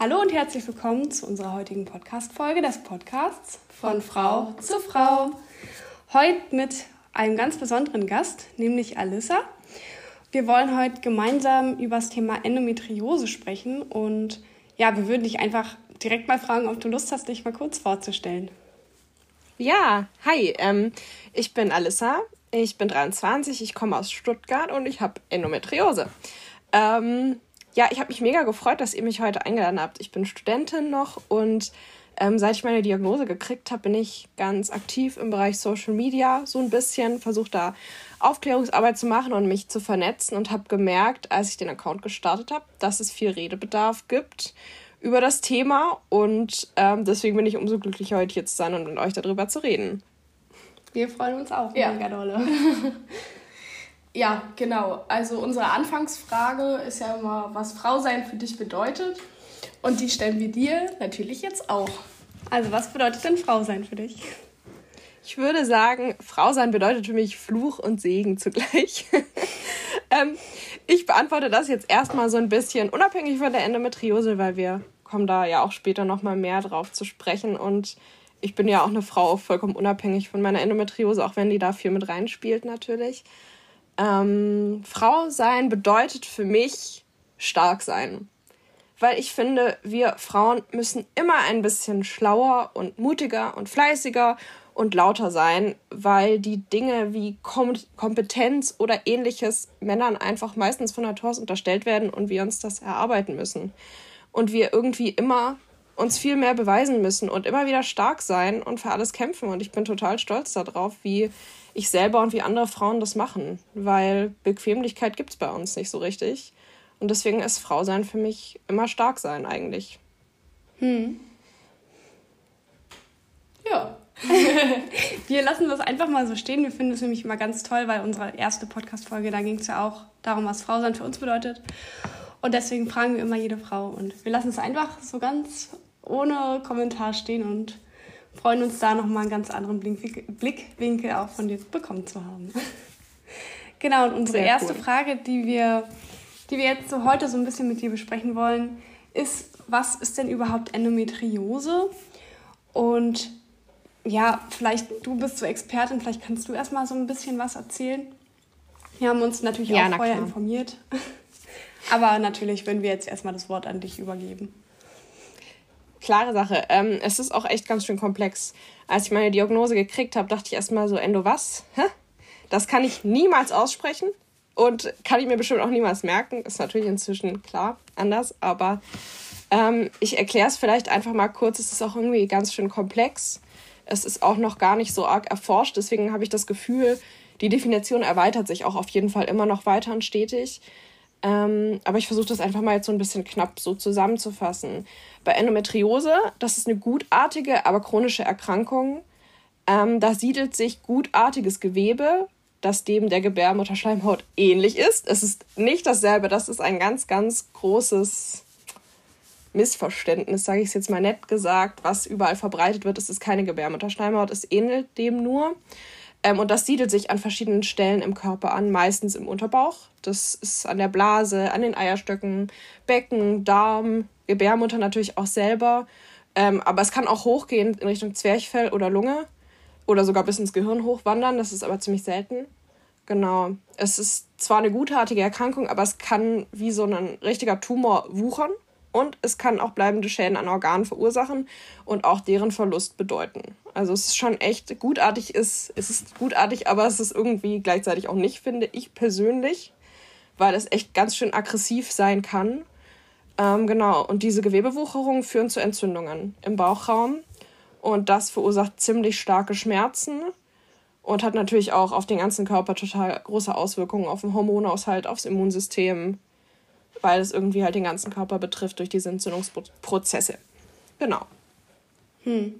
Hallo und herzlich willkommen zu unserer heutigen Podcast-Folge des Podcasts von Frau zu Frau. Heute mit einem ganz besonderen Gast, nämlich Alissa. Wir wollen heute gemeinsam über das Thema Endometriose sprechen und ja, wir würden dich einfach direkt mal fragen, ob du Lust hast, dich mal kurz vorzustellen. Ja, hi, ähm, ich bin Alissa, ich bin 23, ich komme aus Stuttgart und ich habe Endometriose. Ähm, ja, ich habe mich mega gefreut, dass ihr mich heute eingeladen habt. Ich bin Studentin noch und ähm, seit ich meine Diagnose gekriegt habe, bin ich ganz aktiv im Bereich Social Media, so ein bisschen, versucht da Aufklärungsarbeit zu machen und mich zu vernetzen und habe gemerkt, als ich den Account gestartet habe, dass es viel Redebedarf gibt über das Thema und ähm, deswegen bin ich umso glücklicher, heute hier zu sein und mit euch darüber zu reden. Wir freuen uns auch, ja. mega dolle. Ja, genau. Also unsere Anfangsfrage ist ja immer, was Frau sein für dich bedeutet. Und die stellen wir dir natürlich jetzt auch. Also was bedeutet denn Frau sein für dich? Ich würde sagen, Frau sein bedeutet für mich Fluch und Segen zugleich. ähm, ich beantworte das jetzt erstmal so ein bisschen unabhängig von der Endometriose, weil wir kommen da ja auch später nochmal mehr drauf zu sprechen. Und ich bin ja auch eine Frau, vollkommen unabhängig von meiner Endometriose, auch wenn die da viel mit reinspielt natürlich. Ähm, Frau sein bedeutet für mich stark sein. Weil ich finde, wir Frauen müssen immer ein bisschen schlauer und mutiger und fleißiger und lauter sein, weil die Dinge wie Kom Kompetenz oder ähnliches Männern einfach meistens von Natur aus unterstellt werden und wir uns das erarbeiten müssen. Und wir irgendwie immer uns viel mehr beweisen müssen und immer wieder stark sein und für alles kämpfen. Und ich bin total stolz darauf, wie ich selber und wie andere Frauen das machen, weil Bequemlichkeit gibt es bei uns nicht so richtig. Und deswegen ist Frau sein für mich immer stark sein eigentlich. Hm. Ja. wir lassen das einfach mal so stehen. Wir finden es nämlich immer ganz toll, weil unsere erste Podcast-Folge, da ging es ja auch darum, was Frau sein für uns bedeutet. Und deswegen fragen wir immer jede Frau. Und wir lassen es einfach so ganz ohne Kommentar stehen und freuen uns da nochmal einen ganz anderen Blickwinkel auch von dir bekommen zu haben. genau, und unsere Sehr erste cool. Frage, die wir, die wir jetzt so heute so ein bisschen mit dir besprechen wollen, ist, was ist denn überhaupt Endometriose? Und ja, vielleicht du bist so Expertin, vielleicht kannst du erstmal so ein bisschen was erzählen. Wir haben uns natürlich ja, auch vorher klar. informiert. Aber natürlich würden wir jetzt erstmal das Wort an dich übergeben klare Sache. Ähm, es ist auch echt ganz schön komplex. Als ich meine Diagnose gekriegt habe, dachte ich erstmal so, Endo was? Hä? Das kann ich niemals aussprechen und kann ich mir bestimmt auch niemals merken. Ist natürlich inzwischen klar anders, aber ähm, ich erkläre es vielleicht einfach mal kurz. Es ist auch irgendwie ganz schön komplex. Es ist auch noch gar nicht so arg erforscht, deswegen habe ich das Gefühl, die Definition erweitert sich auch auf jeden Fall immer noch weiter und stetig. Ähm, aber ich versuche das einfach mal jetzt so ein bisschen knapp so zusammenzufassen. Bei Endometriose, das ist eine gutartige, aber chronische Erkrankung. Ähm, da siedelt sich gutartiges Gewebe, das dem der Gebärmutterschleimhaut ähnlich ist. Es ist nicht dasselbe, das ist ein ganz, ganz großes Missverständnis, sage ich es jetzt mal nett gesagt, was überall verbreitet wird. Es ist keine Gebärmutterschleimhaut, es ähnelt dem nur. Ähm, und das siedelt sich an verschiedenen Stellen im Körper an, meistens im Unterbauch. Das ist an der Blase, an den Eierstöcken, Becken, Darm, Gebärmutter natürlich auch selber. Ähm, aber es kann auch hochgehen in Richtung Zwerchfell oder Lunge oder sogar bis ins Gehirn hochwandern. Das ist aber ziemlich selten. Genau. Es ist zwar eine gutartige Erkrankung, aber es kann wie so ein richtiger Tumor wuchern und es kann auch bleibende Schäden an Organen verursachen und auch deren Verlust bedeuten. Also es ist schon echt gutartig ist, es ist gutartig, aber es ist irgendwie gleichzeitig auch nicht, finde ich persönlich, weil es echt ganz schön aggressiv sein kann. Ähm, genau, und diese Gewebewucherungen führen zu Entzündungen im Bauchraum und das verursacht ziemlich starke Schmerzen und hat natürlich auch auf den ganzen Körper total große Auswirkungen auf den Hormonaushalt, aufs Immunsystem, weil es irgendwie halt den ganzen Körper betrifft durch diese Entzündungsprozesse. Genau. Hm.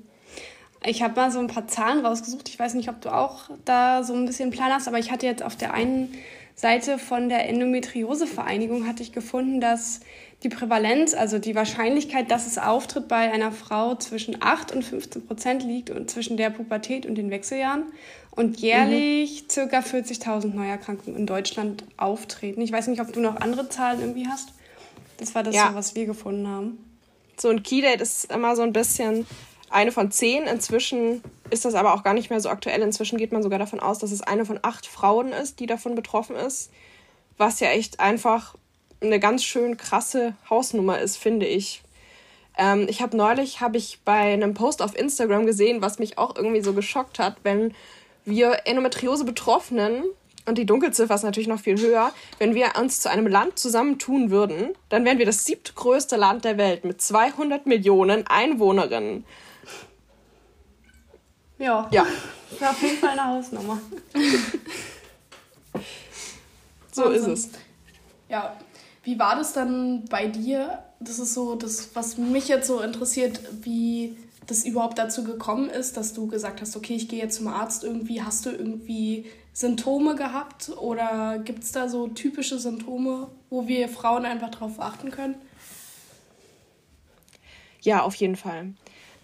Ich habe mal so ein paar Zahlen rausgesucht. Ich weiß nicht, ob du auch da so ein bisschen Plan hast, aber ich hatte jetzt auf der einen Seite von der Endometriose-Vereinigung hatte ich gefunden, dass die Prävalenz, also die Wahrscheinlichkeit, dass es auftritt bei einer Frau zwischen 8 und 15 Prozent liegt und zwischen der Pubertät und den Wechseljahren und jährlich mhm. ca. 40.000 Neuerkrankungen in Deutschland auftreten. Ich weiß nicht, ob du noch andere Zahlen irgendwie hast. Das war das, ja. so, was wir gefunden haben. So ein Keydate ist immer so ein bisschen eine von zehn. Inzwischen ist das aber auch gar nicht mehr so aktuell. Inzwischen geht man sogar davon aus, dass es eine von acht Frauen ist, die davon betroffen ist. Was ja echt einfach eine ganz schön krasse Hausnummer ist, finde ich. Ähm, ich habe neulich habe ich bei einem Post auf Instagram gesehen, was mich auch irgendwie so geschockt hat, wenn wir Endometriose Betroffenen und die Dunkelziffer ist natürlich noch viel höher, wenn wir uns zu einem Land zusammentun würden, dann wären wir das siebtgrößte Land der Welt mit 200 Millionen Einwohnerinnen. Ja. Ja. Das war auf jeden Fall eine Hausnummer. so Wahnsinn. ist es. Ja, wie war das dann bei dir? Das ist so das, was mich jetzt so interessiert, wie das überhaupt dazu gekommen ist, dass du gesagt hast, okay, ich gehe jetzt zum Arzt irgendwie. Hast du irgendwie Symptome gehabt oder gibt es da so typische Symptome, wo wir Frauen einfach darauf achten können? Ja, auf jeden Fall.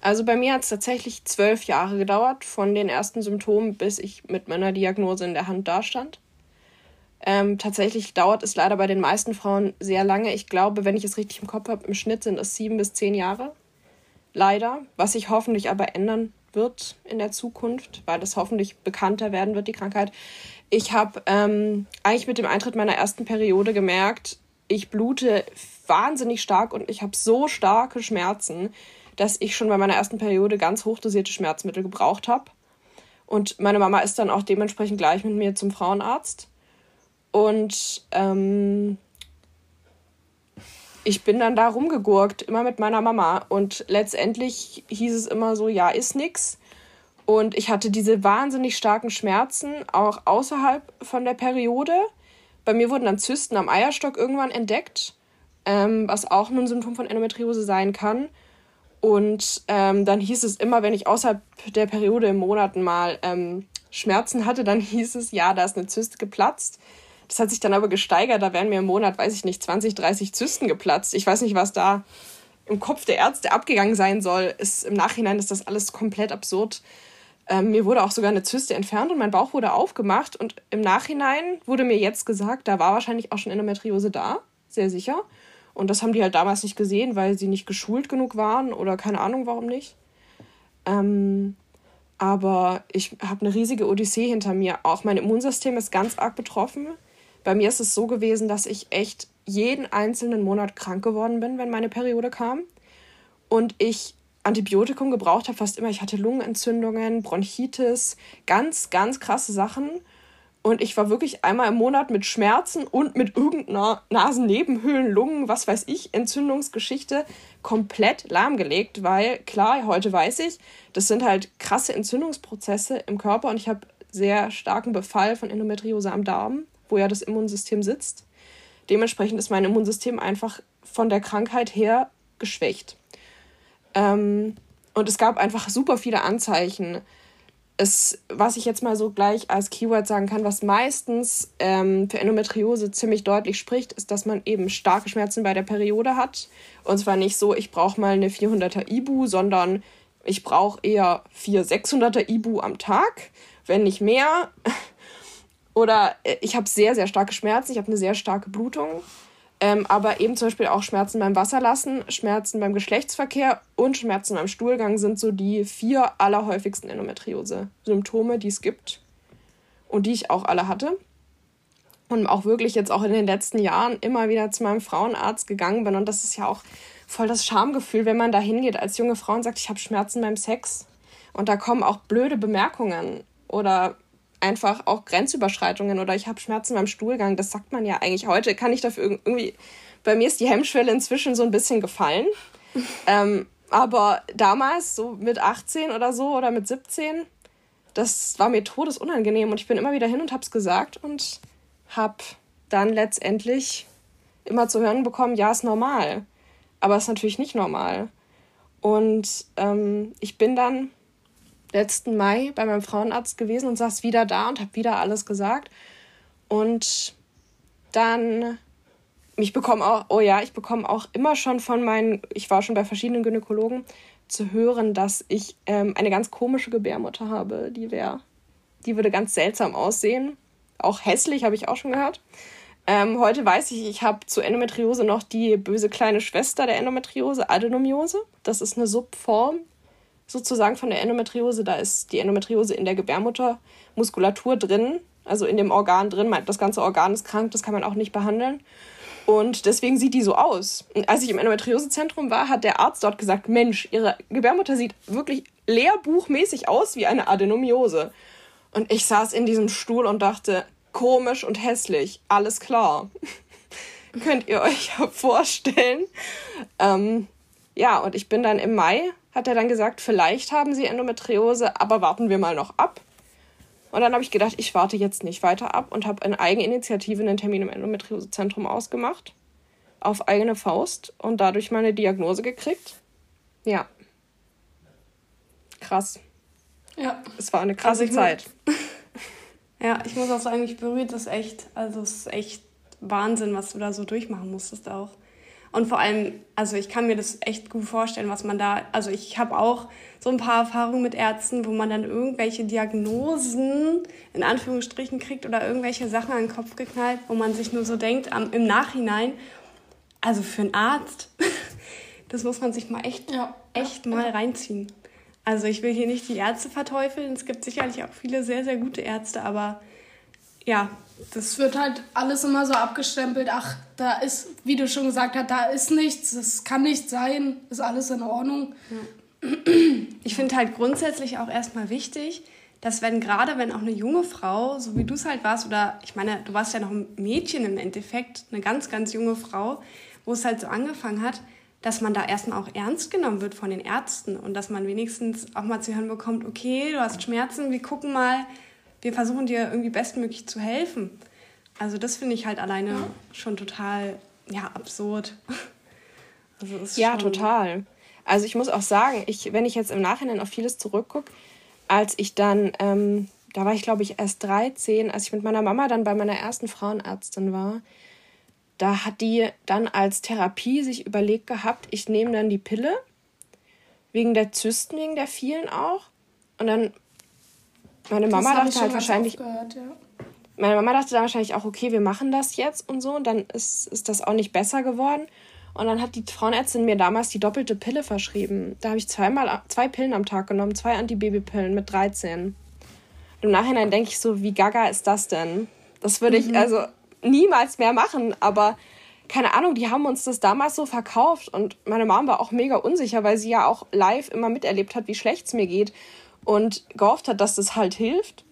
Also bei mir hat es tatsächlich zwölf Jahre gedauert, von den ersten Symptomen, bis ich mit meiner Diagnose in der Hand dastand. Ähm, tatsächlich dauert es leider bei den meisten Frauen sehr lange. Ich glaube, wenn ich es richtig im Kopf habe, im Schnitt sind es sieben bis zehn Jahre. Leider, was sich hoffentlich aber ändern wird in der Zukunft, weil das hoffentlich bekannter werden wird, die Krankheit. Ich habe ähm, eigentlich mit dem Eintritt meiner ersten Periode gemerkt, ich blute wahnsinnig stark und ich habe so starke Schmerzen, dass ich schon bei meiner ersten Periode ganz hochdosierte Schmerzmittel gebraucht habe. Und meine Mama ist dann auch dementsprechend gleich mit mir zum Frauenarzt. Und ähm, ich bin dann da rumgegurkt, immer mit meiner Mama. Und letztendlich hieß es immer so, ja, ist nix. Und ich hatte diese wahnsinnig starken Schmerzen, auch außerhalb von der Periode. Bei mir wurden dann Zysten am Eierstock irgendwann entdeckt, ähm, was auch ein Symptom von Endometriose sein kann. Und ähm, dann hieß es immer, wenn ich außerhalb der Periode im Monaten mal ähm, Schmerzen hatte, dann hieß es, ja, da ist eine Zyste geplatzt. Das hat sich dann aber gesteigert. Da wären mir im Monat, weiß ich nicht, 20, 30 Zysten geplatzt. Ich weiß nicht, was da im Kopf der Ärzte abgegangen sein soll. Ist, Im Nachhinein ist das alles komplett absurd. Ähm, mir wurde auch sogar eine Zyste entfernt und mein Bauch wurde aufgemacht. Und im Nachhinein wurde mir jetzt gesagt, da war wahrscheinlich auch schon Endometriose da, sehr sicher. Und das haben die halt damals nicht gesehen, weil sie nicht geschult genug waren oder keine Ahnung, warum nicht. Ähm, aber ich habe eine riesige Odyssee hinter mir. Auch mein Immunsystem ist ganz arg betroffen. Bei mir ist es so gewesen, dass ich echt jeden einzelnen Monat krank geworden bin, wenn meine Periode kam. Und ich Antibiotikum gebraucht habe, fast immer. Ich hatte Lungenentzündungen, Bronchitis, ganz, ganz krasse Sachen. Und ich war wirklich einmal im Monat mit Schmerzen und mit irgendeiner Nasennebenhöhlen, Lungen, was weiß ich, Entzündungsgeschichte komplett lahmgelegt, weil klar, heute weiß ich, das sind halt krasse Entzündungsprozesse im Körper und ich habe sehr starken Befall von Endometriose am Darm, wo ja das Immunsystem sitzt. Dementsprechend ist mein Immunsystem einfach von der Krankheit her geschwächt. Ähm, und es gab einfach super viele Anzeichen es, was ich jetzt mal so gleich als Keyword sagen kann, was meistens ähm, für Endometriose ziemlich deutlich spricht, ist, dass man eben starke Schmerzen bei der Periode hat. Und zwar nicht so, ich brauche mal eine 400er Ibu, sondern ich brauche eher 4 600er Ibu am Tag, wenn nicht mehr. Oder äh, ich habe sehr, sehr starke Schmerzen, ich habe eine sehr starke Blutung. Ähm, aber eben zum Beispiel auch Schmerzen beim Wasserlassen, Schmerzen beim Geschlechtsverkehr und Schmerzen beim Stuhlgang sind so die vier allerhäufigsten Endometriose-Symptome, die es gibt und die ich auch alle hatte. Und auch wirklich jetzt auch in den letzten Jahren immer wieder zu meinem Frauenarzt gegangen bin. Und das ist ja auch voll das Schamgefühl, wenn man da hingeht als junge Frau und sagt, ich habe Schmerzen beim Sex. Und da kommen auch blöde Bemerkungen oder einfach auch Grenzüberschreitungen oder ich habe Schmerzen beim Stuhlgang. Das sagt man ja eigentlich heute. Kann ich dafür irgendwie. Bei mir ist die Hemmschwelle inzwischen so ein bisschen gefallen. ähm, aber damals, so mit 18 oder so oder mit 17, das war mir todesunangenehm und ich bin immer wieder hin und habe es gesagt und habe dann letztendlich immer zu hören bekommen, ja, ist normal. Aber es ist natürlich nicht normal. Und ähm, ich bin dann letzten Mai bei meinem Frauenarzt gewesen und saß wieder da und habe wieder alles gesagt. Und dann, ich bekomme auch, oh ja, ich bekomme auch immer schon von meinen, ich war schon bei verschiedenen Gynäkologen, zu hören, dass ich ähm, eine ganz komische Gebärmutter habe. Die wäre, die würde ganz seltsam aussehen. Auch hässlich, habe ich auch schon gehört. Ähm, heute weiß ich, ich habe zu Endometriose noch die böse kleine Schwester der Endometriose, Adenomiose. Das ist eine Subform sozusagen von der Endometriose. Da ist die Endometriose in der Gebärmuttermuskulatur drin, also in dem Organ drin. Das ganze Organ ist krank, das kann man auch nicht behandeln. Und deswegen sieht die so aus. Und als ich im Endometriosezentrum war, hat der Arzt dort gesagt, Mensch, ihre Gebärmutter sieht wirklich lehrbuchmäßig aus wie eine Adenomiose. Und ich saß in diesem Stuhl und dachte, komisch und hässlich, alles klar. Könnt ihr euch ja vorstellen. Ähm, ja, und ich bin dann im Mai, hat er dann gesagt, vielleicht haben sie Endometriose, aber warten wir mal noch ab. Und dann habe ich gedacht, ich warte jetzt nicht weiter ab und habe in Eigeninitiative einen Termin im Endometriosezentrum ausgemacht. Auf eigene Faust und dadurch meine Diagnose gekriegt. Ja. Krass. Ja. Es war eine krasse also Zeit. ja, ich muss auch sagen, ich berührt das echt. Also es ist echt Wahnsinn, was du da so durchmachen musstest auch. Und vor allem, also ich kann mir das echt gut vorstellen, was man da, also ich habe auch so ein paar Erfahrungen mit Ärzten, wo man dann irgendwelche Diagnosen in Anführungsstrichen kriegt oder irgendwelche Sachen an den Kopf geknallt, wo man sich nur so denkt am, im Nachhinein, also für einen Arzt, das muss man sich mal echt, ja. echt mal reinziehen. Also ich will hier nicht die Ärzte verteufeln, es gibt sicherlich auch viele sehr, sehr gute Ärzte, aber ja, das wird halt alles immer so abgestempelt. Ach, da ist, wie du schon gesagt hast, da ist nichts, das kann nicht sein, ist alles in Ordnung. Ich finde halt grundsätzlich auch erstmal wichtig, dass wenn gerade wenn auch eine junge Frau, so wie du es halt warst, oder ich meine, du warst ja noch ein Mädchen im Endeffekt, eine ganz, ganz junge Frau, wo es halt so angefangen hat, dass man da erstmal auch ernst genommen wird von den Ärzten und dass man wenigstens auch mal zu hören bekommt, okay, du hast Schmerzen, wir gucken mal, wir versuchen dir irgendwie bestmöglich zu helfen. Also das finde ich halt alleine ja. schon total, ja, absurd. Also ja, total. Also ich muss auch sagen, ich, wenn ich jetzt im Nachhinein auf vieles zurückgucke, als ich dann, ähm, da war ich glaube ich erst 13, als ich mit meiner Mama dann bei meiner ersten Frauenärztin war, da hat die dann als Therapie sich überlegt gehabt, ich nehme dann die Pille, wegen der Zysten, wegen der vielen auch. Und dann meine Mama dachte halt wahrscheinlich. Ja. Meine Mama dachte dann wahrscheinlich auch, okay, wir machen das jetzt und so. Und dann ist, ist das auch nicht besser geworden. Und dann hat die Frauenärztin mir damals die doppelte Pille verschrieben. Da habe ich zweimal zwei Pillen am Tag genommen, zwei Antibabypillen mit 13. Und im Nachhinein denke ich so, wie gaga ist das denn? Das würde ich mhm. also niemals mehr machen, aber keine Ahnung, die haben uns das damals so verkauft und meine Mom war auch mega unsicher, weil sie ja auch live immer miterlebt hat, wie schlecht es mir geht und gehofft hat, dass das halt hilft.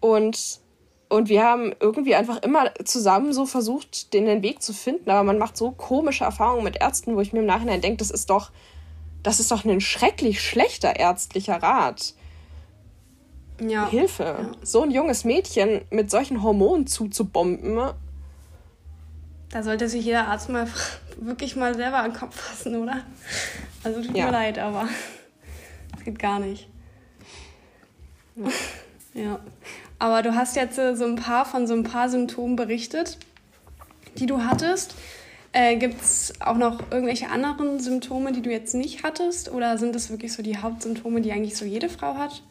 Und, und wir haben irgendwie einfach immer zusammen so versucht, den, den Weg zu finden. Aber man macht so komische Erfahrungen mit Ärzten, wo ich mir im Nachhinein denke, das ist doch, das ist doch ein schrecklich schlechter ärztlicher Rat. Ja. Hilfe. Ja. So ein junges Mädchen mit solchen Hormonen zuzubomben. Da sollte sich jeder Arzt mal wirklich mal selber an den Kopf fassen, oder? Also tut ja. mir leid, aber das geht gar nicht. Ja. Aber du hast jetzt äh, so ein paar von so ein paar Symptomen berichtet, die du hattest. Äh, Gibt es auch noch irgendwelche anderen Symptome, die du jetzt nicht hattest? Oder sind das wirklich so die Hauptsymptome, die eigentlich so jede Frau hat?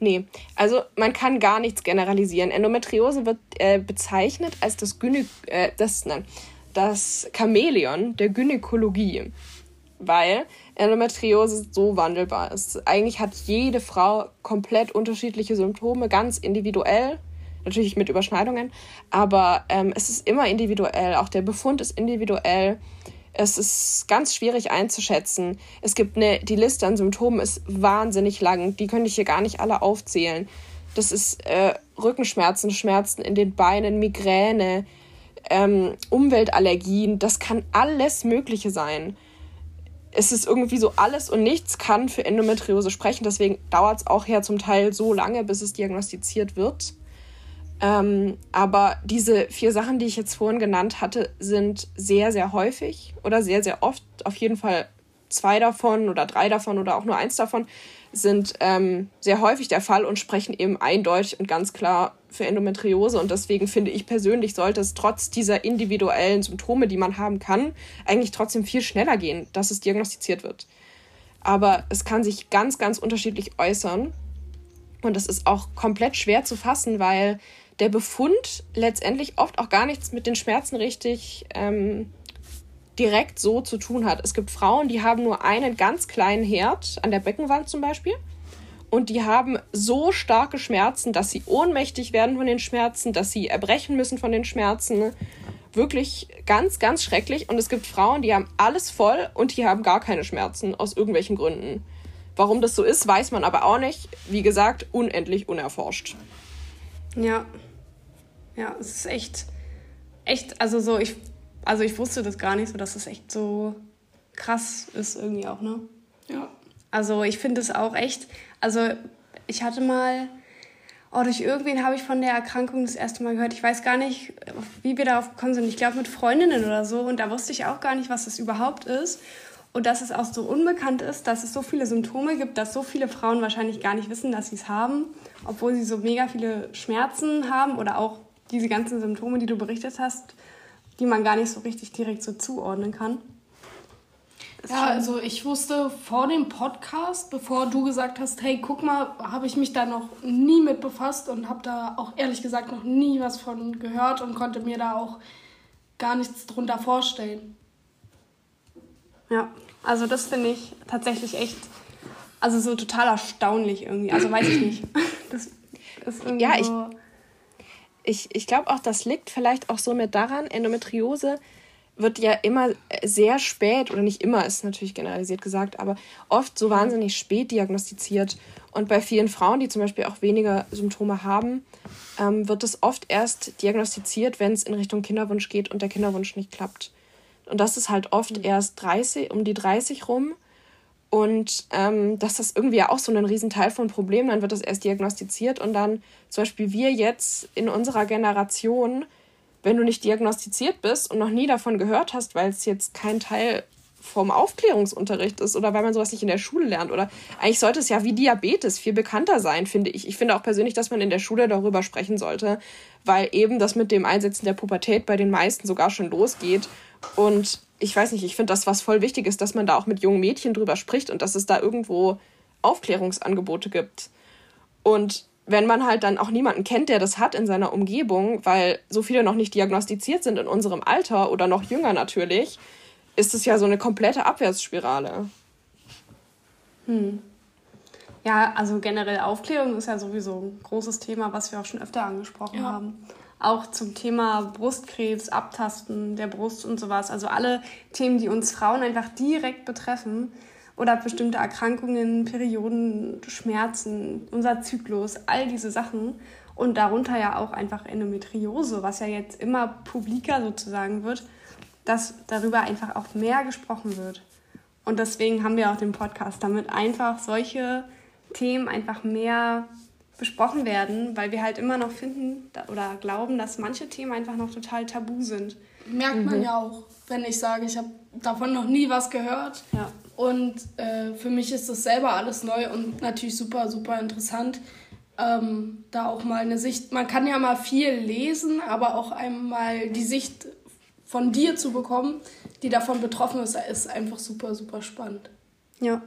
Nee, also man kann gar nichts generalisieren. Endometriose wird äh, bezeichnet als das, Gynä äh, das, nein, das Chamäleon der Gynäkologie weil Endometriose so wandelbar ist. Eigentlich hat jede Frau komplett unterschiedliche Symptome, ganz individuell, natürlich mit Überschneidungen, aber ähm, es ist immer individuell, auch der Befund ist individuell. Es ist ganz schwierig einzuschätzen. Es gibt eine, die Liste an Symptomen ist wahnsinnig lang. Die könnte ich hier gar nicht alle aufzählen. Das ist äh, Rückenschmerzen, Schmerzen in den Beinen, Migräne, ähm, Umweltallergien. Das kann alles Mögliche sein es ist irgendwie so alles und nichts kann für Endometriose sprechen. Deswegen dauert es auch ja zum Teil so lange, bis es diagnostiziert wird. Ähm, aber diese vier Sachen, die ich jetzt vorhin genannt hatte, sind sehr, sehr häufig oder sehr, sehr oft. Auf jeden Fall zwei davon oder drei davon oder auch nur eins davon sind ähm, sehr häufig der Fall und sprechen eben eindeutig und ganz klar für Endometriose. Und deswegen finde ich persönlich, sollte es trotz dieser individuellen Symptome, die man haben kann, eigentlich trotzdem viel schneller gehen, dass es diagnostiziert wird. Aber es kann sich ganz, ganz unterschiedlich äußern. Und das ist auch komplett schwer zu fassen, weil der Befund letztendlich oft auch gar nichts mit den Schmerzen richtig ähm, direkt so zu tun hat. Es gibt Frauen, die haben nur einen ganz kleinen Herd an der Beckenwand zum Beispiel. Und die haben so starke Schmerzen, dass sie ohnmächtig werden von den Schmerzen, dass sie erbrechen müssen von den Schmerzen. Wirklich ganz, ganz schrecklich. Und es gibt Frauen, die haben alles voll und die haben gar keine Schmerzen aus irgendwelchen Gründen. Warum das so ist, weiß man aber auch nicht. Wie gesagt, unendlich unerforscht. Ja. Ja, es ist echt, echt, also so, ich, also ich wusste das gar nicht so, dass es echt so krass ist irgendwie auch, ne? Ja. Also ich finde es auch echt, also ich hatte mal, oh, durch irgendwen habe ich von der Erkrankung das erste Mal gehört. Ich weiß gar nicht, wie wir darauf gekommen sind. Ich glaube mit Freundinnen oder so. Und da wusste ich auch gar nicht, was das überhaupt ist. Und dass es auch so unbekannt ist, dass es so viele Symptome gibt, dass so viele Frauen wahrscheinlich gar nicht wissen, dass sie es haben, obwohl sie so mega viele Schmerzen haben oder auch diese ganzen Symptome, die du berichtet hast, die man gar nicht so richtig direkt so zuordnen kann. Ja, also ich wusste vor dem Podcast, bevor du gesagt hast, hey, guck mal, habe ich mich da noch nie mit befasst und habe da auch ehrlich gesagt noch nie was von gehört und konnte mir da auch gar nichts drunter vorstellen. Ja, also das finde ich tatsächlich echt, also so total erstaunlich irgendwie. Also weiß ich nicht. Das ist irgendwie ja, so ich, ich glaube auch, das liegt vielleicht auch so mit daran, Endometriose wird ja immer sehr spät, oder nicht immer, ist natürlich generalisiert gesagt, aber oft so wahnsinnig spät diagnostiziert. Und bei vielen Frauen, die zum Beispiel auch weniger Symptome haben, ähm, wird es oft erst diagnostiziert, wenn es in Richtung Kinderwunsch geht und der Kinderwunsch nicht klappt. Und das ist halt oft mhm. erst 30, um die 30 rum. Und ähm, das ist irgendwie auch so ein Riesenteil von Problemen. Dann wird das erst diagnostiziert und dann zum Beispiel wir jetzt in unserer Generation wenn du nicht diagnostiziert bist und noch nie davon gehört hast, weil es jetzt kein Teil vom Aufklärungsunterricht ist oder weil man sowas nicht in der Schule lernt oder eigentlich sollte es ja wie Diabetes viel bekannter sein, finde ich. Ich finde auch persönlich, dass man in der Schule darüber sprechen sollte, weil eben das mit dem Einsetzen der Pubertät bei den meisten sogar schon losgeht und ich weiß nicht, ich finde das was voll wichtig ist, dass man da auch mit jungen Mädchen drüber spricht und dass es da irgendwo Aufklärungsangebote gibt. Und wenn man halt dann auch niemanden kennt, der das hat in seiner Umgebung, weil so viele noch nicht diagnostiziert sind in unserem Alter oder noch jünger natürlich, ist es ja so eine komplette Abwärtsspirale. Hm. Ja, also generell Aufklärung ist ja sowieso ein großes Thema, was wir auch schon öfter angesprochen ja. haben. Auch zum Thema Brustkrebs, Abtasten der Brust und sowas. Also alle Themen, die uns Frauen einfach direkt betreffen, oder bestimmte Erkrankungen, Perioden, Schmerzen, unser Zyklus, all diese Sachen. Und darunter ja auch einfach Endometriose, was ja jetzt immer publiker sozusagen wird, dass darüber einfach auch mehr gesprochen wird. Und deswegen haben wir auch den Podcast, damit einfach solche Themen einfach mehr besprochen werden, weil wir halt immer noch finden oder glauben, dass manche Themen einfach noch total tabu sind. Merkt man mhm. ja auch, wenn ich sage, ich habe davon noch nie was gehört. Ja. Und äh, für mich ist das selber alles neu und natürlich super, super interessant. Ähm, da auch mal eine Sicht, man kann ja mal viel lesen, aber auch einmal die Sicht von dir zu bekommen, die davon betroffen ist, ist einfach super, super spannend. Ja.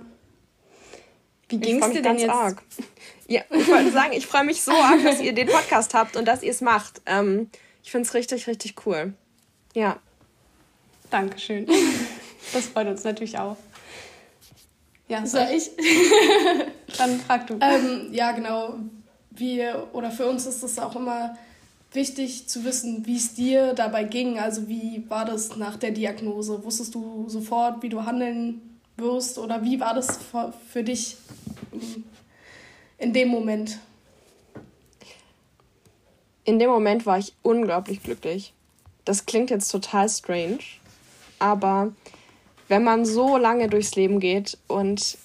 Wie ging es dir denn jetzt? Arg. Ja, ich wollte sagen, ich freue mich so arg, dass ihr den Podcast habt und dass ihr es macht. Ähm, ich finde es richtig, richtig cool. Ja. Dankeschön. Das freut uns natürlich auch. Ja, soll ich? Dann frag du. Ähm, ja, genau. Wir oder für uns ist es auch immer wichtig zu wissen, wie es dir dabei ging. Also wie war das nach der Diagnose? Wusstest du sofort, wie du handeln wirst oder wie war das für dich in dem Moment? In dem Moment war ich unglaublich glücklich. Das klingt jetzt total strange, aber wenn man so lange durchs Leben geht und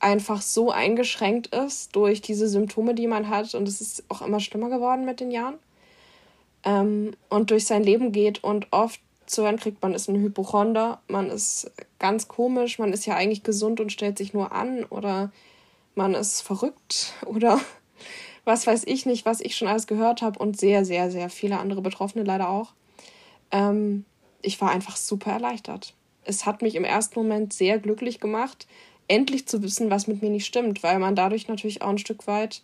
einfach so eingeschränkt ist durch diese Symptome, die man hat, und es ist auch immer schlimmer geworden mit den Jahren, ähm, und durch sein Leben geht und oft zu hören kriegt, man ist ein Hypochonder, man ist ganz komisch, man ist ja eigentlich gesund und stellt sich nur an oder man ist verrückt oder was weiß ich nicht, was ich schon alles gehört habe und sehr, sehr, sehr viele andere Betroffene leider auch. Ähm, ich war einfach super erleichtert es hat mich im ersten Moment sehr glücklich gemacht, endlich zu wissen, was mit mir nicht stimmt, weil man dadurch natürlich auch ein Stück weit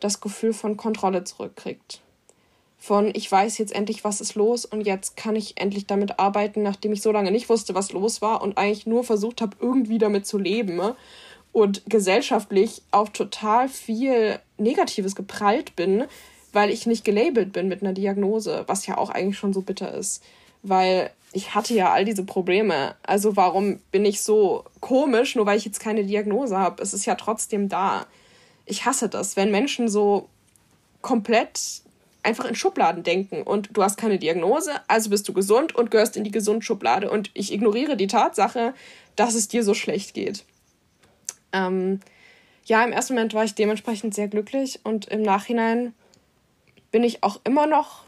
das Gefühl von Kontrolle zurückkriegt. von ich weiß jetzt endlich, was ist los und jetzt kann ich endlich damit arbeiten, nachdem ich so lange nicht wusste, was los war und eigentlich nur versucht habe, irgendwie damit zu leben und gesellschaftlich auf total viel Negatives geprallt bin, weil ich nicht gelabelt bin mit einer Diagnose, was ja auch eigentlich schon so bitter ist, weil ich hatte ja all diese Probleme. Also warum bin ich so komisch, nur weil ich jetzt keine Diagnose habe? Es ist ja trotzdem da. Ich hasse das, wenn Menschen so komplett einfach in Schubladen denken und du hast keine Diagnose, also bist du gesund und gehörst in die Gesund-Schublade und ich ignoriere die Tatsache, dass es dir so schlecht geht. Ähm, ja, im ersten Moment war ich dementsprechend sehr glücklich und im Nachhinein bin ich auch immer noch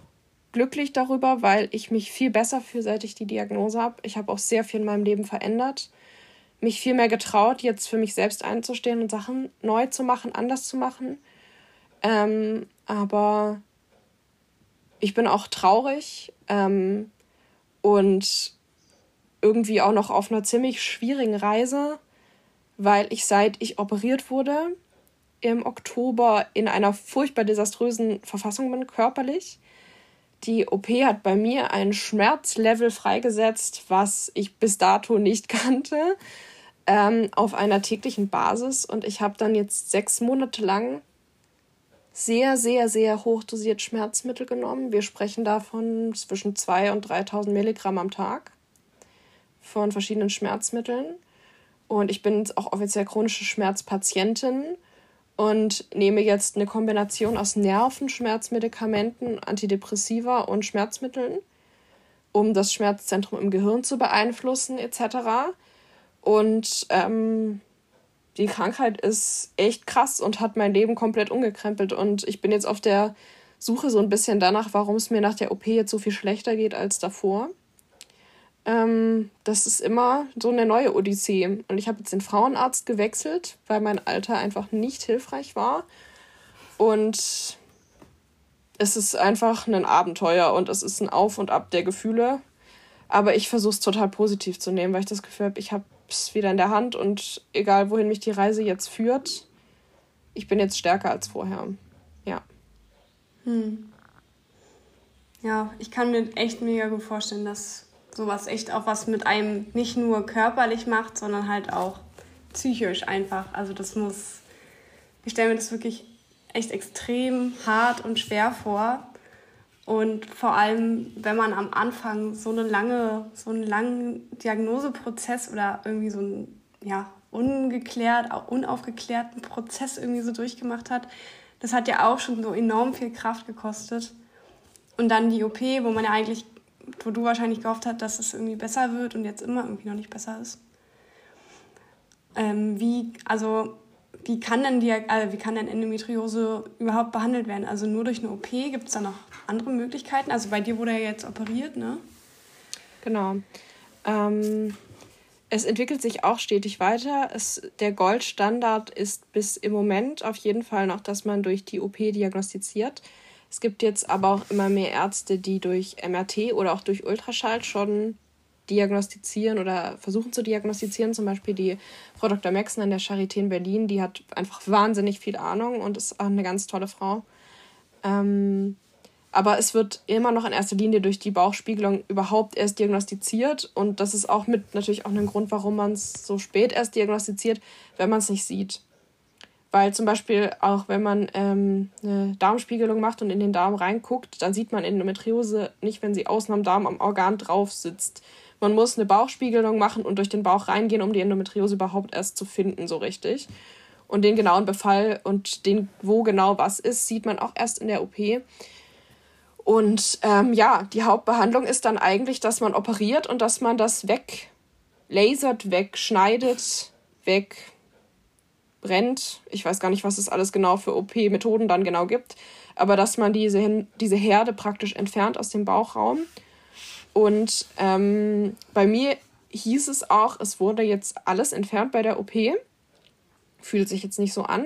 glücklich darüber, weil ich mich viel besser fühle, seit ich die Diagnose habe. Ich habe auch sehr viel in meinem Leben verändert, mich viel mehr getraut, jetzt für mich selbst einzustehen und Sachen neu zu machen, anders zu machen. Ähm, aber ich bin auch traurig ähm, und irgendwie auch noch auf einer ziemlich schwierigen Reise, weil ich seit ich operiert wurde im Oktober in einer furchtbar desaströsen Verfassung bin körperlich. Die OP hat bei mir ein Schmerzlevel freigesetzt, was ich bis dato nicht kannte, ähm, auf einer täglichen Basis. Und ich habe dann jetzt sechs Monate lang sehr, sehr, sehr hochdosiert Schmerzmittel genommen. Wir sprechen davon zwischen 2.000 und 3.000 Milligramm am Tag von verschiedenen Schmerzmitteln. Und ich bin auch offiziell chronische Schmerzpatientin und nehme jetzt eine Kombination aus Nervenschmerzmedikamenten, Antidepressiva und Schmerzmitteln, um das Schmerzzentrum im Gehirn zu beeinflussen etc. Und ähm, die Krankheit ist echt krass und hat mein Leben komplett umgekrempelt. Und ich bin jetzt auf der Suche so ein bisschen danach, warum es mir nach der OP jetzt so viel schlechter geht als davor. Ähm, das ist immer so eine neue Odyssee. Und ich habe jetzt den Frauenarzt gewechselt, weil mein Alter einfach nicht hilfreich war. Und es ist einfach ein Abenteuer und es ist ein Auf und Ab der Gefühle. Aber ich versuche es total positiv zu nehmen, weil ich das Gefühl habe, ich habe es wieder in der Hand und egal wohin mich die Reise jetzt führt, ich bin jetzt stärker als vorher. Ja. Hm. Ja, ich kann mir echt mega gut vorstellen, dass sowas echt auch was mit einem nicht nur körperlich macht, sondern halt auch psychisch einfach. Also das muss, ich stelle mir das wirklich echt extrem hart und schwer vor. Und vor allem, wenn man am Anfang so eine lange, so einen langen Diagnoseprozess oder irgendwie so einen ja, ungeklärt, unaufgeklärten Prozess irgendwie so durchgemacht hat, das hat ja auch schon so enorm viel Kraft gekostet. Und dann die OP, wo man ja eigentlich, wo du wahrscheinlich gehofft hast, dass es irgendwie besser wird und jetzt immer irgendwie noch nicht besser ist. Ähm, wie, also wie kann denn die, äh, wie kann denn Endometriose überhaupt behandelt werden? Also nur durch eine OP? Gibt es da noch andere Möglichkeiten? Also bei dir wurde er jetzt operiert, ne? Genau. Ähm, es entwickelt sich auch stetig weiter. Es, der Goldstandard ist bis im Moment auf jeden Fall noch, dass man durch die OP diagnostiziert. Es gibt jetzt aber auch immer mehr Ärzte, die durch MRT oder auch durch Ultraschall schon diagnostizieren oder versuchen zu diagnostizieren. Zum Beispiel die Frau Dr. Maxen an der Charité in Berlin, die hat einfach wahnsinnig viel Ahnung und ist auch eine ganz tolle Frau. Ähm, aber es wird immer noch in erster Linie durch die Bauchspiegelung überhaupt erst diagnostiziert. Und das ist auch mit natürlich auch ein Grund, warum man es so spät erst diagnostiziert, wenn man es nicht sieht. Weil zum Beispiel auch wenn man ähm, eine Darmspiegelung macht und in den Darm reinguckt, dann sieht man Endometriose nicht, wenn sie außen am Darm am Organ drauf sitzt. Man muss eine Bauchspiegelung machen und durch den Bauch reingehen, um die Endometriose überhaupt erst zu finden, so richtig. Und den genauen Befall und den, wo genau was ist, sieht man auch erst in der OP. Und ähm, ja, die Hauptbehandlung ist dann eigentlich, dass man operiert und dass man das weglasert, wegschneidet, wegbrennt. Ich weiß gar nicht, was es alles genau für OP-Methoden dann genau gibt. Aber dass man diese, diese Herde praktisch entfernt aus dem Bauchraum und ähm, bei mir hieß es auch, es wurde jetzt alles entfernt bei der OP. Fühlt sich jetzt nicht so an,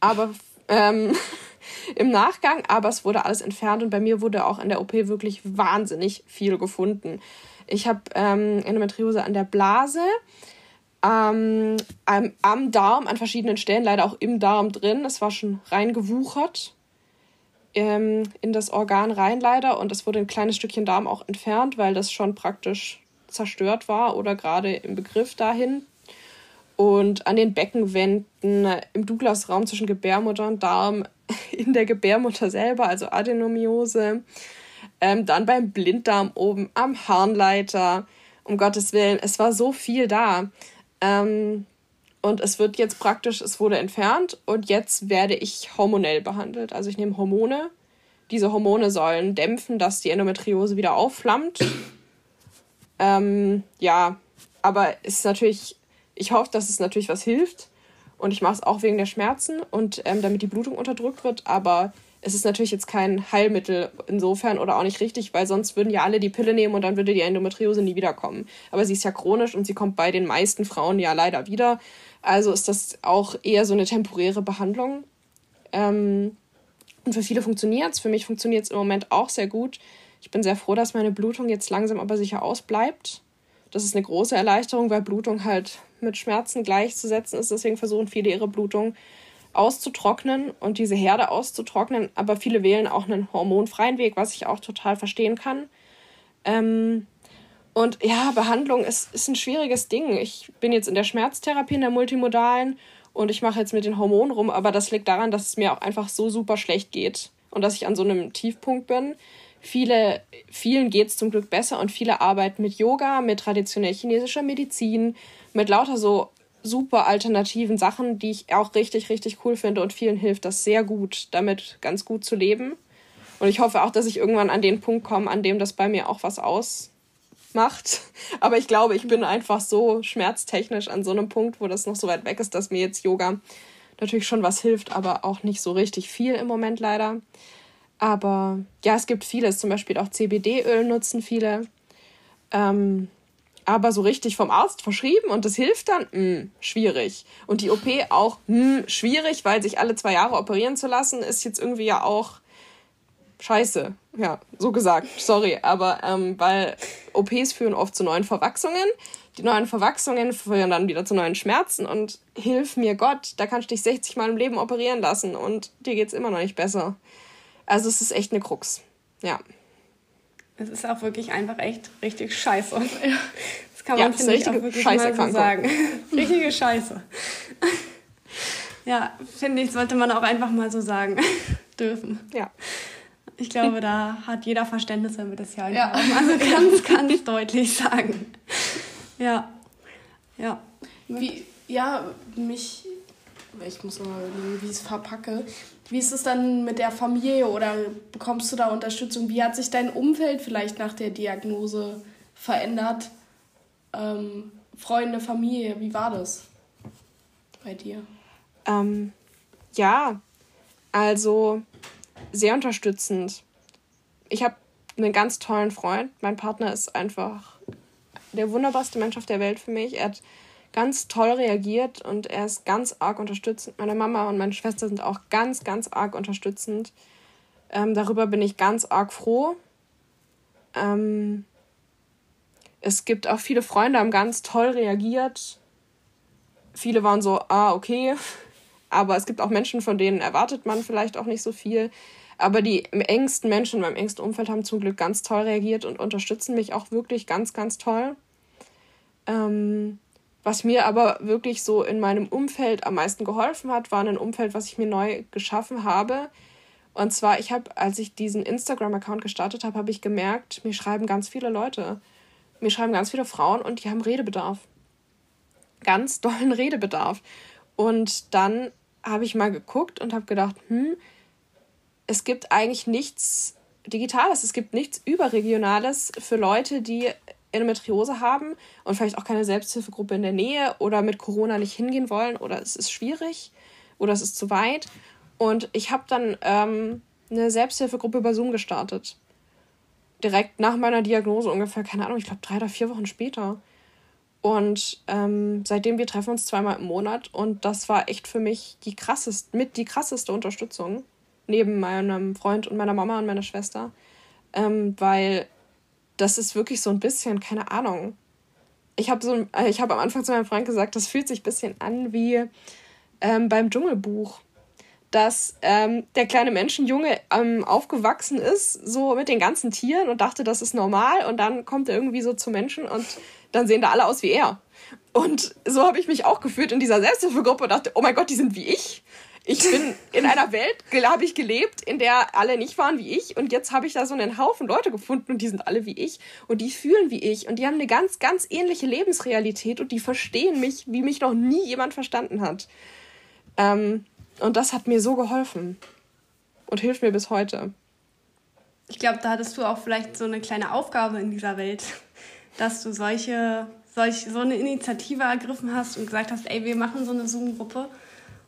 aber ähm, im Nachgang, aber es wurde alles entfernt und bei mir wurde auch in der OP wirklich wahnsinnig viel gefunden. Ich habe ähm, Endometriose an der Blase, ähm, am, am Darm, an verschiedenen Stellen, leider auch im Darm drin. Es war schon reingewuchert ähm, in das Organ rein leider und es wurde ein kleines Stückchen Darm auch entfernt, weil das schon praktisch zerstört war oder gerade im Begriff dahin. Und an den Beckenwänden im Douglas-Raum zwischen Gebärmutter und Darm in der Gebärmutter selber, also Adenomiose. Ähm, dann beim Blinddarm oben am Harnleiter. Um Gottes Willen, es war so viel da. Ähm, und es wird jetzt praktisch, es wurde entfernt und jetzt werde ich hormonell behandelt. Also ich nehme Hormone. Diese Hormone sollen dämpfen, dass die Endometriose wieder aufflammt. ähm, ja, aber es ist natürlich, ich hoffe, dass es natürlich was hilft. Und ich mache es auch wegen der Schmerzen und ähm, damit die Blutung unterdrückt wird. Aber es ist natürlich jetzt kein Heilmittel insofern oder auch nicht richtig, weil sonst würden ja alle die Pille nehmen und dann würde die Endometriose nie wiederkommen. Aber sie ist ja chronisch und sie kommt bei den meisten Frauen ja leider wieder. Also ist das auch eher so eine temporäre Behandlung. Ähm, und für viele funktioniert es. Für mich funktioniert es im Moment auch sehr gut. Ich bin sehr froh, dass meine Blutung jetzt langsam aber sicher ausbleibt. Das ist eine große Erleichterung, weil Blutung halt mit Schmerzen gleichzusetzen ist. Deswegen versuchen viele ihre Blutung auszutrocknen und diese Herde auszutrocknen. Aber viele wählen auch einen hormonfreien Weg, was ich auch total verstehen kann. Ähm, und ja, Behandlung ist, ist ein schwieriges Ding. Ich bin jetzt in der Schmerztherapie, in der multimodalen und ich mache jetzt mit den Hormonen rum, aber das liegt daran, dass es mir auch einfach so super schlecht geht und dass ich an so einem Tiefpunkt bin. Viele, vielen geht es zum Glück besser und viele arbeiten mit Yoga, mit traditionell chinesischer Medizin, mit lauter so super alternativen Sachen, die ich auch richtig, richtig cool finde und vielen hilft das sehr gut, damit ganz gut zu leben. Und ich hoffe auch, dass ich irgendwann an den Punkt komme, an dem das bei mir auch was ausmacht. Aber ich glaube, ich bin einfach so schmerztechnisch an so einem Punkt, wo das noch so weit weg ist, dass mir jetzt Yoga natürlich schon was hilft, aber auch nicht so richtig viel im Moment leider. Aber ja, es gibt vieles, zum Beispiel auch CBD-Öl nutzen viele. Ähm, aber so richtig vom Arzt verschrieben und das hilft dann, mh, hm, schwierig. Und die OP auch mh, hm, schwierig, weil sich alle zwei Jahre operieren zu lassen, ist jetzt irgendwie ja auch scheiße. Ja, so gesagt, sorry. Aber ähm, weil OPs führen oft zu neuen Verwachsungen. Die neuen Verwachsungen führen dann wieder zu neuen Schmerzen und hilf mir Gott, da kannst du dich 60 Mal im Leben operieren lassen und dir geht's immer noch nicht besser. Also es ist echt eine Krux. Ja. Es ist auch wirklich einfach echt richtig scheiße. Das kann man, ja, finde ich, auch wirklich mal so sagen. Richtige Scheiße. Ja, finde ich, sollte man auch einfach mal so sagen dürfen. Ja. Ich glaube, da hat jeder Verständnis, wenn wir das ja, ja. Also ganz, ganz deutlich sagen. Ja. Ja. Wie, ja, mich, ich muss mal überlegen, wie ich es verpacke. Wie ist es dann mit der Familie oder bekommst du da Unterstützung? Wie hat sich dein Umfeld vielleicht nach der Diagnose verändert? Ähm, Freunde, Familie, wie war das bei dir? Ähm, ja, also sehr unterstützend. Ich habe einen ganz tollen Freund. Mein Partner ist einfach der wunderbarste Mensch auf der Welt für mich. Er hat ganz toll reagiert und er ist ganz arg unterstützend. Meine Mama und meine Schwester sind auch ganz, ganz arg unterstützend. Ähm, darüber bin ich ganz arg froh. Ähm, es gibt auch viele Freunde, haben ganz toll reagiert. Viele waren so, ah, okay. Aber es gibt auch Menschen, von denen erwartet man vielleicht auch nicht so viel. Aber die engsten Menschen in meinem engsten Umfeld haben zum Glück ganz toll reagiert und unterstützen mich auch wirklich ganz, ganz toll. Ähm, was mir aber wirklich so in meinem Umfeld am meisten geholfen hat, war ein Umfeld, was ich mir neu geschaffen habe. Und zwar, ich habe, als ich diesen Instagram-Account gestartet habe, habe ich gemerkt, mir schreiben ganz viele Leute. Mir schreiben ganz viele Frauen und die haben Redebedarf. Ganz dollen Redebedarf. Und dann habe ich mal geguckt und habe gedacht, hm, es gibt eigentlich nichts Digitales, es gibt nichts Überregionales für Leute, die Endometriose haben und vielleicht auch keine Selbsthilfegruppe in der Nähe oder mit Corona nicht hingehen wollen oder es ist schwierig oder es ist zu weit. Und ich habe dann ähm, eine Selbsthilfegruppe über Zoom gestartet. Direkt nach meiner Diagnose ungefähr, keine Ahnung, ich glaube drei oder vier Wochen später. Und ähm, seitdem wir treffen uns zweimal im Monat und das war echt für mich die krasseste, mit die krasseste Unterstützung neben meinem Freund und meiner Mama und meiner Schwester, ähm, weil das ist wirklich so ein bisschen, keine Ahnung. Ich habe so, äh, ich habe am Anfang zu meinem Freund gesagt, das fühlt sich ein bisschen an wie ähm, beim Dschungelbuch. dass ähm, der kleine Menschenjunge ähm, aufgewachsen ist, so mit den ganzen Tieren und dachte, das ist normal. Und dann kommt er irgendwie so zu Menschen und dann sehen da alle aus wie er. Und so habe ich mich auch gefühlt in dieser Selbsthilfegruppe und dachte, oh mein Gott, die sind wie ich. Ich bin in einer Welt, habe ich gelebt, in der alle nicht waren wie ich. Und jetzt habe ich da so einen Haufen Leute gefunden und die sind alle wie ich. Und die fühlen wie ich. Und die haben eine ganz, ganz ähnliche Lebensrealität und die verstehen mich, wie mich noch nie jemand verstanden hat. Ähm, und das hat mir so geholfen. Und hilft mir bis heute. Ich glaube, da hattest du auch vielleicht so eine kleine Aufgabe in dieser Welt, dass du solche, solch, so eine Initiative ergriffen hast und gesagt hast, ey, wir machen so eine Zoom-Gruppe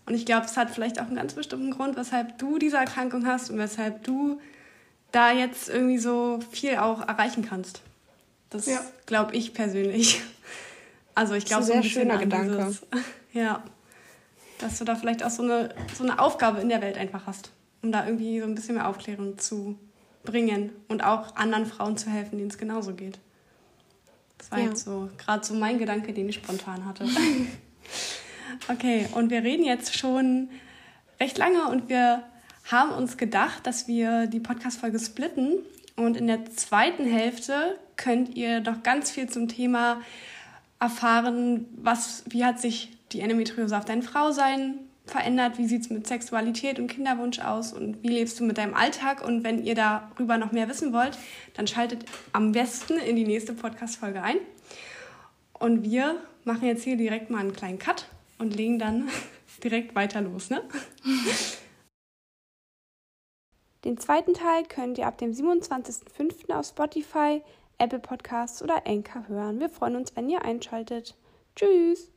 und ich glaube, es hat vielleicht auch einen ganz bestimmten Grund, weshalb du diese Erkrankung hast und weshalb du da jetzt irgendwie so viel auch erreichen kannst. Das ja. glaube ich persönlich. Also ich glaube, so ein schöner Gedanke. Dieses, ja, dass du da vielleicht auch so eine, so eine Aufgabe in der Welt einfach hast, um da irgendwie so ein bisschen mehr Aufklärung zu bringen und auch anderen Frauen zu helfen, denen es genauso geht. Das war ja. jetzt so gerade so mein Gedanke, den ich spontan hatte. Okay, und wir reden jetzt schon recht lange und wir haben uns gedacht, dass wir die Podcast-Folge splitten. Und in der zweiten Hälfte könnt ihr doch ganz viel zum Thema erfahren, was, wie hat sich die Endometriose auf dein Frausein verändert, wie sieht es mit Sexualität und Kinderwunsch aus und wie lebst du mit deinem Alltag. Und wenn ihr darüber noch mehr wissen wollt, dann schaltet am besten in die nächste Podcast-Folge ein. Und wir machen jetzt hier direkt mal einen kleinen Cut und legen dann direkt weiter los. Ne? Den zweiten Teil könnt ihr ab dem 27.05. auf Spotify, Apple Podcasts oder Anchor hören. Wir freuen uns, wenn ihr einschaltet. Tschüss!